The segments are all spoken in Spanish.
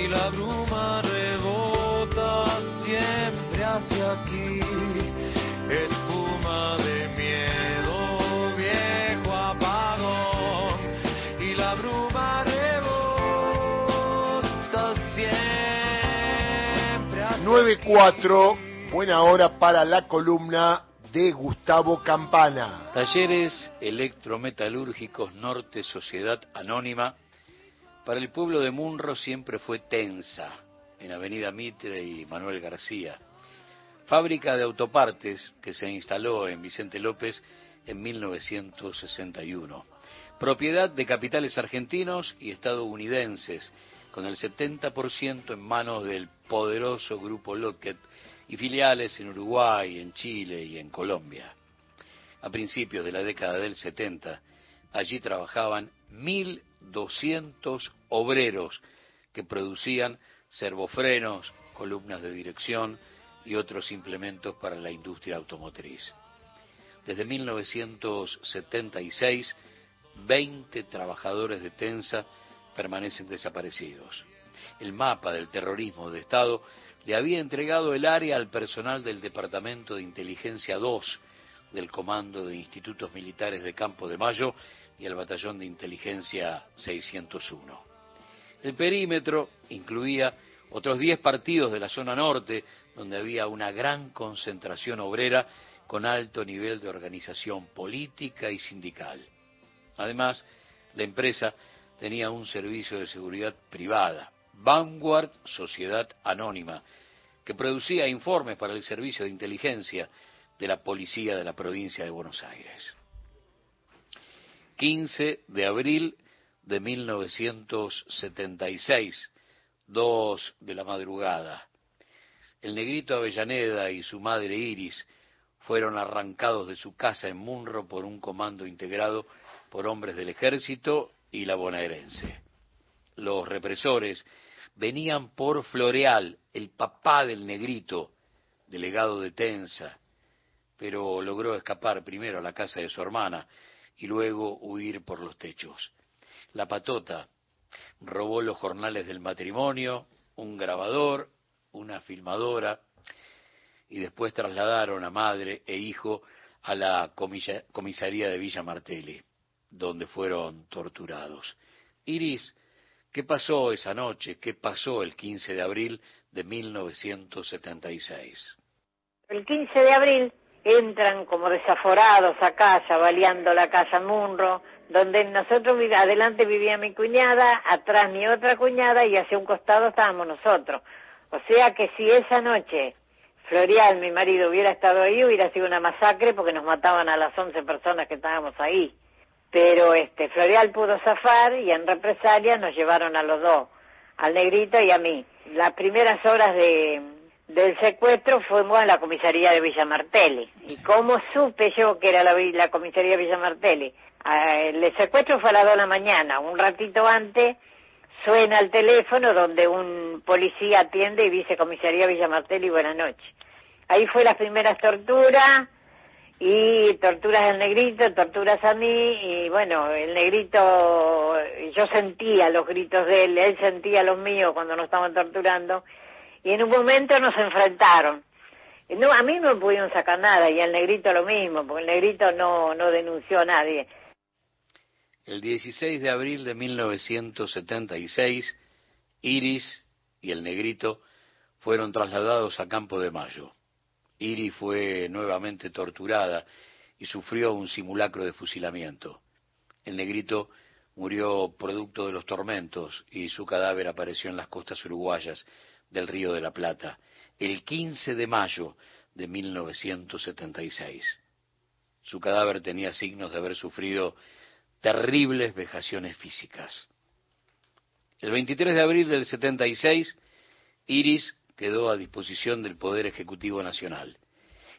y la bruma rebota siempre hacia aquí. Espuma de miedo, viejo apagón y la bruma rebota siempre hacia 9-4, buena hora para la columna de Gustavo Campana. Talleres Electrometalúrgicos Norte Sociedad Anónima para el pueblo de Munro siempre fue tensa, en Avenida Mitre y Manuel García. Fábrica de autopartes que se instaló en Vicente López en 1961. Propiedad de capitales argentinos y estadounidenses, con el 70% en manos del poderoso grupo Lockheed y filiales en Uruguay, en Chile y en Colombia. A principios de la década del 70, allí trabajaban 1.200 obreros que producían servofrenos, columnas de dirección y otros implementos para la industria automotriz. Desde 1976, 20 trabajadores de Tensa permanecen desaparecidos. El mapa del terrorismo de Estado le había entregado el área al personal del Departamento de Inteligencia 2 del Comando de Institutos Militares de Campo de Mayo y al Batallón de Inteligencia 601. El perímetro incluía otros 10 partidos de la zona norte, donde había una gran concentración obrera con alto nivel de organización política y sindical. Además, la empresa tenía un servicio de seguridad privada, Vanguard Sociedad Anónima, que producía informes para el servicio de inteligencia de la policía de la provincia de Buenos Aires. 15 de abril de 1976, 2 de la madrugada. El negrito Avellaneda y su madre Iris fueron arrancados de su casa en Munro por un comando integrado por hombres del ejército y la bonaerense. Los represores venían por Floreal, el papá del negrito, delegado de Tensa, pero logró escapar primero a la casa de su hermana y luego huir por los techos. La patota robó los jornales del matrimonio, un grabador, una filmadora, y después trasladaron a madre e hijo a la comisaría de Villa Martelli, donde fueron torturados. Iris, ¿qué pasó esa noche? ¿Qué pasó el 15 de abril de 1976? El 15 de abril entran como desaforados a casa, baleando la casa Munro, donde nosotros, adelante vivía mi cuñada, atrás mi otra cuñada y hacia un costado estábamos nosotros. O sea que si esa noche Florial, mi marido, hubiera estado ahí, hubiera sido una masacre porque nos mataban a las 11 personas que estábamos ahí. Pero este Florial pudo zafar y en represalia nos llevaron a los dos, al negrito y a mí. Las primeras horas de, del secuestro fuimos a la comisaría de Villa Martelli. ¿Y cómo supe yo que era la, la comisaría de Villa Martelli? Ah, el secuestro fue a las dos de la mañana, un ratito antes suena el teléfono donde un policía atiende y dice comisaría Villa Martelli, buenas noches. Ahí fue las primeras torturas y torturas del negrito, torturas a mí y bueno, el negrito, yo sentía los gritos de él, él sentía los míos cuando nos estaban torturando y en un momento nos enfrentaron. No, a mí no me pudieron sacar nada y el negrito lo mismo, porque el negrito no, no denunció a nadie. El 16 de abril de 1976, Iris y el negrito fueron trasladados a Campo de Mayo. Iris fue nuevamente torturada y sufrió un simulacro de fusilamiento. El negrito murió producto de los tormentos y su cadáver apareció en las costas uruguayas del Río de la Plata el 15 de mayo de 1976. Su cadáver tenía signos de haber sufrido terribles vejaciones físicas. El 23 de abril del 76, Iris quedó a disposición del Poder Ejecutivo Nacional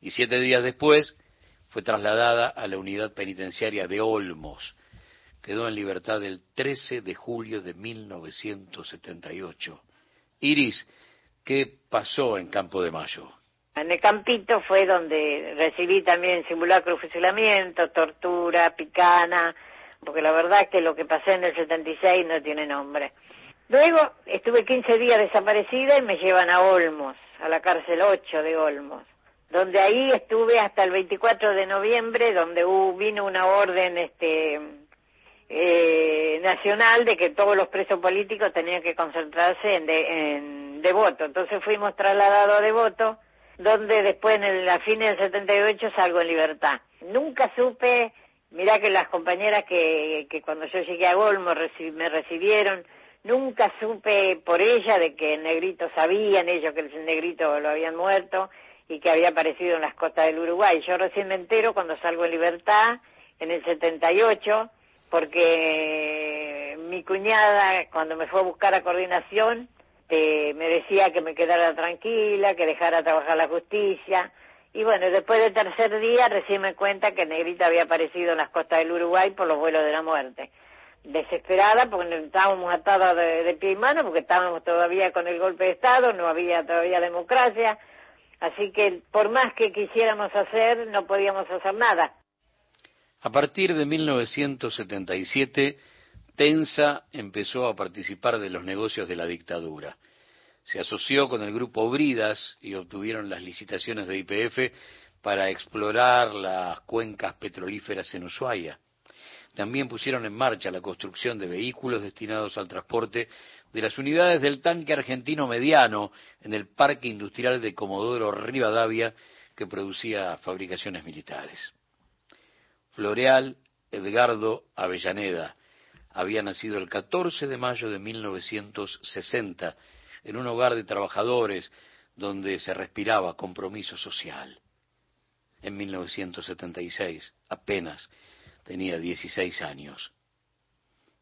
y siete días después fue trasladada a la unidad penitenciaria de Olmos. Quedó en libertad el 13 de julio de 1978. Iris, ¿qué pasó en Campo de Mayo? En el campito fue donde recibí también simulacro fusilamiento, tortura, picana, porque la verdad es que lo que pasé en el 76 no tiene nombre. Luego estuve 15 días desaparecida y me llevan a Olmos, a la cárcel 8 de Olmos, donde ahí estuve hasta el 24 de noviembre, donde vino una orden este, eh, nacional de que todos los presos políticos tenían que concentrarse en, de, en Devoto. Entonces fuimos trasladados a Devoto, donde después en el, a fines del 78 salgo en libertad. Nunca supe, mirá que las compañeras que, cuando yo llegué a Olmos me recibieron, Nunca supe por ella de que el negrito sabían ellos que el negrito lo habían muerto y que había aparecido en las costas del Uruguay. Yo recién me entero cuando salgo en libertad en el 78 porque mi cuñada cuando me fue a buscar a coordinación eh, me decía que me quedara tranquila, que dejara trabajar la justicia. Y bueno, después del tercer día recién me cuenta que el negrito había aparecido en las costas del Uruguay por los vuelos de la muerte desesperada porque estábamos atadas de, pie y mano porque estábamos todavía con el golpe de Estado, no había todavía democracia, así que por más que quisiéramos hacer, no podíamos hacer nada. A partir de 1977, Tensa empezó a participar de los negocios de la dictadura. Se asoció con el grupo Bridas y obtuvieron las licitaciones de IPF para explorar las cuencas petrolíferas en Ushuaia también pusieron en marcha la construcción de vehículos destinados al transporte de las unidades del tanque argentino mediano en el parque industrial de Comodoro Rivadavia que producía fabricaciones militares. Floreal Edgardo Avellaneda había nacido el 14 de mayo de 1960 en un hogar de trabajadores donde se respiraba compromiso social. En 1976, apenas tenía 16 años.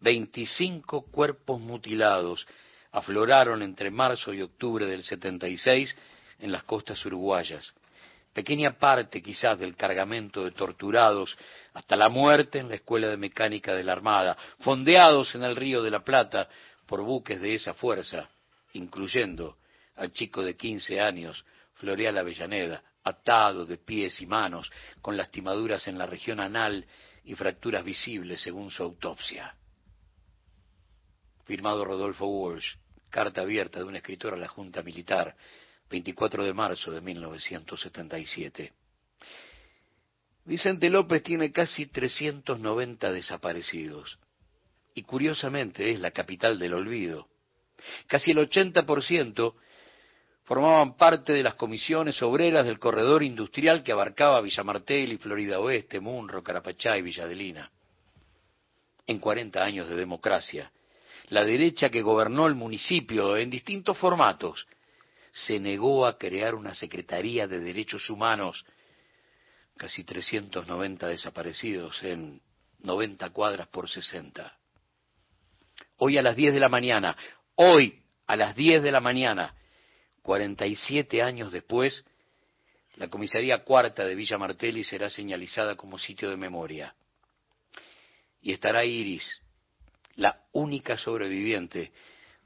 Veinticinco cuerpos mutilados afloraron entre marzo y octubre del 76 en las costas uruguayas. Pequeña parte quizás del cargamento de torturados hasta la muerte en la Escuela de Mecánica de la Armada, fondeados en el Río de la Plata por buques de esa fuerza, incluyendo al chico de 15 años, Floreal Avellaneda, atado de pies y manos, con lastimaduras en la región anal y fracturas visibles según su autopsia. Firmado Rodolfo Walsh, carta abierta de un escritor a la Junta Militar, 24 de marzo de 1977. Vicente López tiene casi 390 desaparecidos y curiosamente es la capital del olvido. Casi el 80% formaban parte de las comisiones obreras del corredor industrial que abarcaba Villa Martel y Florida Oeste, Munro, Carapachá y Villadelina. En 40 años de democracia, la derecha que gobernó el municipio en distintos formatos se negó a crear una Secretaría de Derechos Humanos, casi 390 desaparecidos en 90 cuadras por 60. Hoy a las 10 de la mañana, hoy a las 10 de la mañana, 47 años después, la comisaría cuarta de Villa Martelli será señalizada como sitio de memoria. Y estará Iris, la única sobreviviente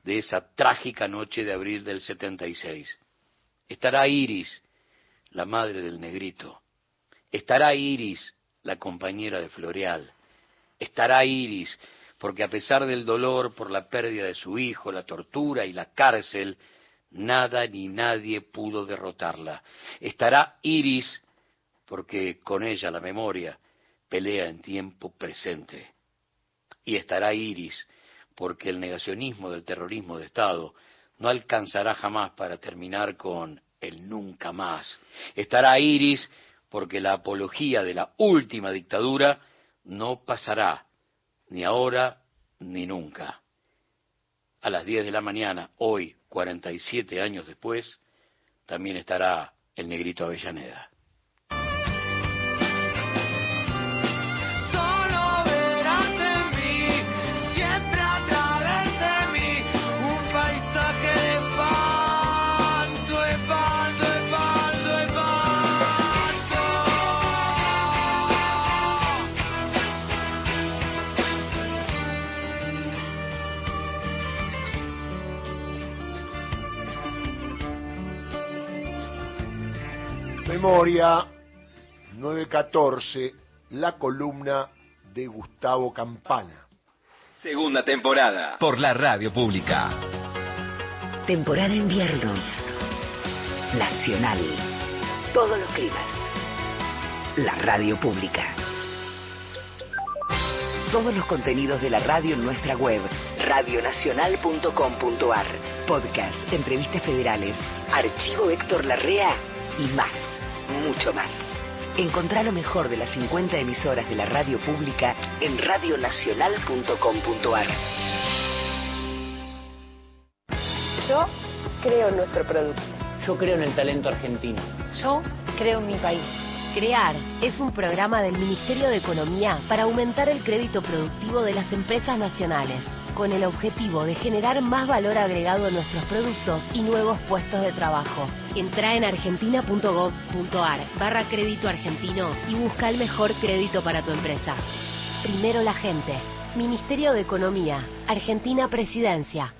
de esa trágica noche de abril del 76. Estará Iris, la madre del negrito. Estará Iris, la compañera de Floreal. Estará Iris, porque a pesar del dolor por la pérdida de su hijo, la tortura y la cárcel, Nada ni nadie pudo derrotarla. Estará Iris, porque con ella la memoria pelea en tiempo presente. Y estará Iris, porque el negacionismo del terrorismo de Estado no alcanzará jamás para terminar con el nunca más. Estará Iris, porque la apología de la última dictadura no pasará, ni ahora ni nunca. A las diez de la mañana, hoy, 47 años después, también estará el negrito Avellaneda. Memoria 914, la columna de Gustavo Campana. Segunda temporada. Por la radio pública. Temporada invierno. Nacional. Todos los climas. La radio pública. Todos los contenidos de la radio en nuestra web, radionacional.com.ar. Podcast, entrevistas federales, archivo Héctor Larrea y más, mucho más. Encontrá lo mejor de las 50 emisoras de la radio pública en radionacional.com.ar. Yo creo en nuestro producto. Yo creo en el talento argentino. Yo creo en mi país. CREAR es un programa del Ministerio de Economía para aumentar el crédito productivo de las empresas nacionales, con el objetivo de generar más valor agregado a nuestros productos y nuevos puestos de trabajo. Entra en argentina.gov.ar barra crédito argentino y busca el mejor crédito para tu empresa. Primero la gente. Ministerio de Economía. Argentina Presidencia.